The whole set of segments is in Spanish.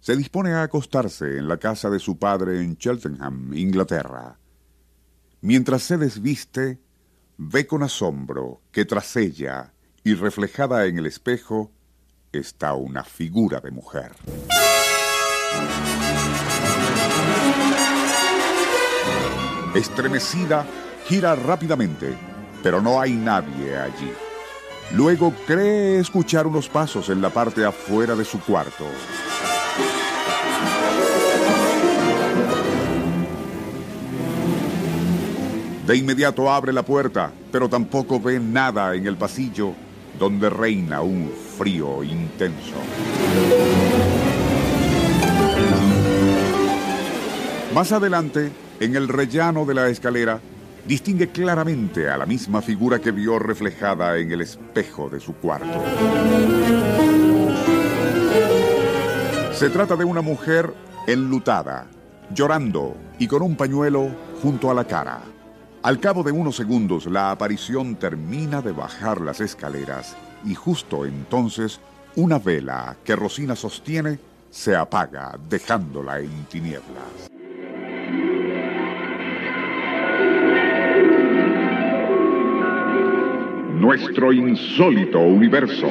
se dispone a acostarse en la casa de su padre en Cheltenham, Inglaterra. Mientras se desviste, ve con asombro que tras ella y reflejada en el espejo está una figura de mujer. Estremecida, gira rápidamente, pero no hay nadie allí. Luego cree escuchar unos pasos en la parte afuera de su cuarto. De inmediato abre la puerta, pero tampoco ve nada en el pasillo donde reina un frío intenso. Más adelante, en el rellano de la escalera, distingue claramente a la misma figura que vio reflejada en el espejo de su cuarto. Se trata de una mujer enlutada, llorando y con un pañuelo junto a la cara. Al cabo de unos segundos, la aparición termina de bajar las escaleras y justo entonces una vela que Rosina sostiene se apaga, dejándola en tinieblas. Nuestro insólito universo.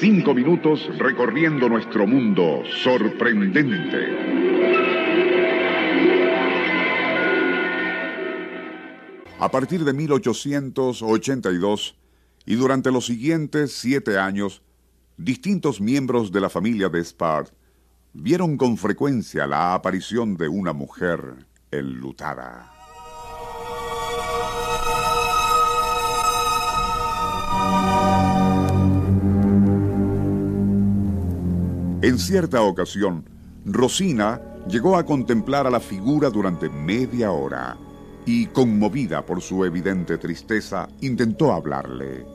Cinco minutos recorriendo nuestro mundo sorprendente. A partir de 1882 y durante los siguientes siete años, distintos miembros de la familia de Spart vieron con frecuencia la aparición de una mujer enlutada. En cierta ocasión, Rosina llegó a contemplar a la figura durante media hora y, conmovida por su evidente tristeza, intentó hablarle.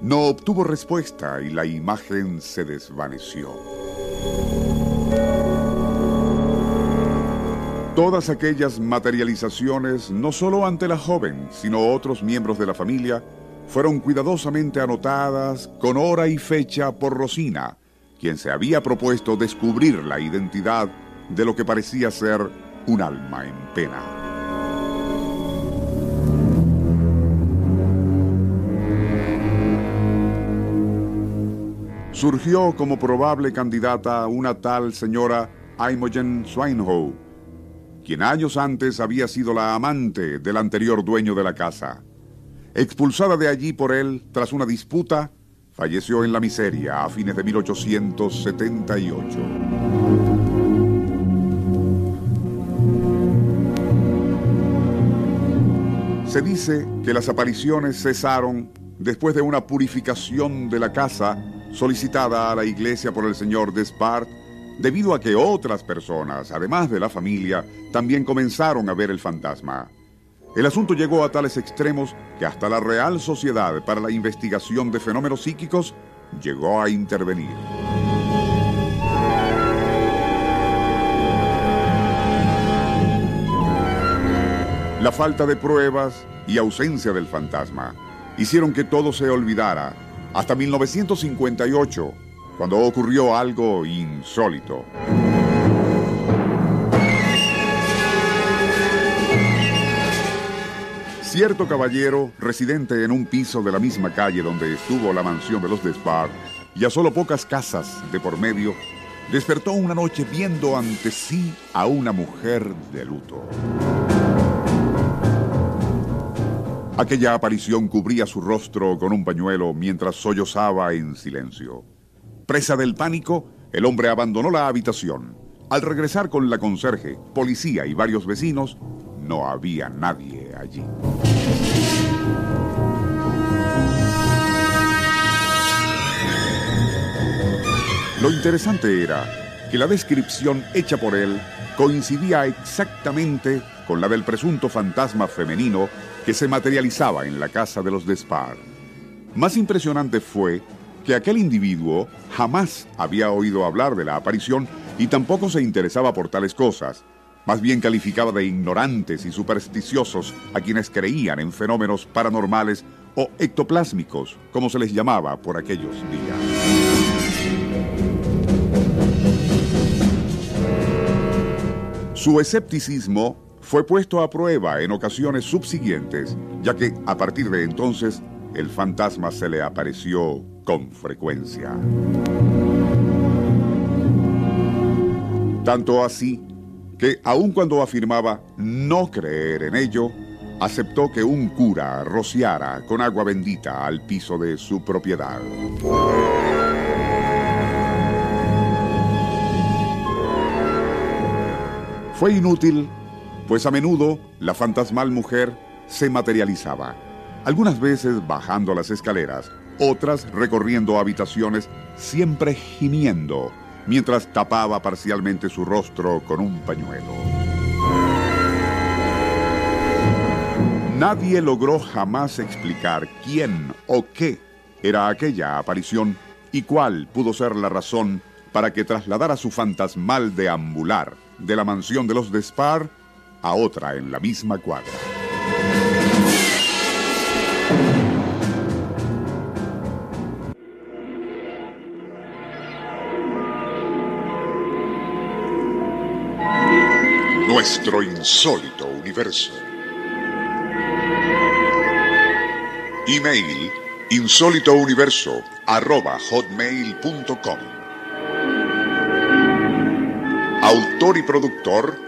No obtuvo respuesta y la imagen se desvaneció. Todas aquellas materializaciones, no solo ante la joven, sino otros miembros de la familia, fueron cuidadosamente anotadas con hora y fecha por Rosina, quien se había propuesto descubrir la identidad de lo que parecía ser un alma en pena. Surgió como probable candidata una tal señora Imogen Swinehoe, quien años antes había sido la amante del anterior dueño de la casa. Expulsada de allí por él tras una disputa, falleció en la miseria a fines de 1878. Se dice que las apariciones cesaron después de una purificación de la casa solicitada a la iglesia por el señor Despart, debido a que otras personas, además de la familia, también comenzaron a ver el fantasma. El asunto llegó a tales extremos que hasta la Real Sociedad para la Investigación de Fenómenos Psíquicos llegó a intervenir. La falta de pruebas y ausencia del fantasma hicieron que todo se olvidara hasta 1958, cuando ocurrió algo insólito. Cierto caballero, residente en un piso de la misma calle donde estuvo la mansión de los Despard, y a solo pocas casas de por medio, despertó una noche viendo ante sí a una mujer de luto. Aquella aparición cubría su rostro con un pañuelo mientras sollozaba en silencio. Presa del pánico, el hombre abandonó la habitación. Al regresar con la conserje, policía y varios vecinos, no había nadie allí. Lo interesante era que la descripción hecha por él coincidía exactamente con la del presunto fantasma femenino que se materializaba en la casa de los Despard. Más impresionante fue que aquel individuo jamás había oído hablar de la aparición y tampoco se interesaba por tales cosas. Más bien calificaba de ignorantes y supersticiosos a quienes creían en fenómenos paranormales o ectoplásmicos, como se les llamaba por aquellos días. Su escepticismo fue puesto a prueba en ocasiones subsiguientes, ya que a partir de entonces el fantasma se le apareció con frecuencia. Tanto así que aun cuando afirmaba no creer en ello, aceptó que un cura rociara con agua bendita al piso de su propiedad. Fue inútil, pues a menudo la fantasmal mujer se materializaba, algunas veces bajando las escaleras, otras recorriendo habitaciones, siempre gimiendo, mientras tapaba parcialmente su rostro con un pañuelo. Nadie logró jamás explicar quién o qué era aquella aparición y cuál pudo ser la razón para que trasladara su fantasmal deambular de la mansión de los Despar a otra en la misma cuadra. Nuestro insólito universo. Email insólitouniverso.com Autor y productor,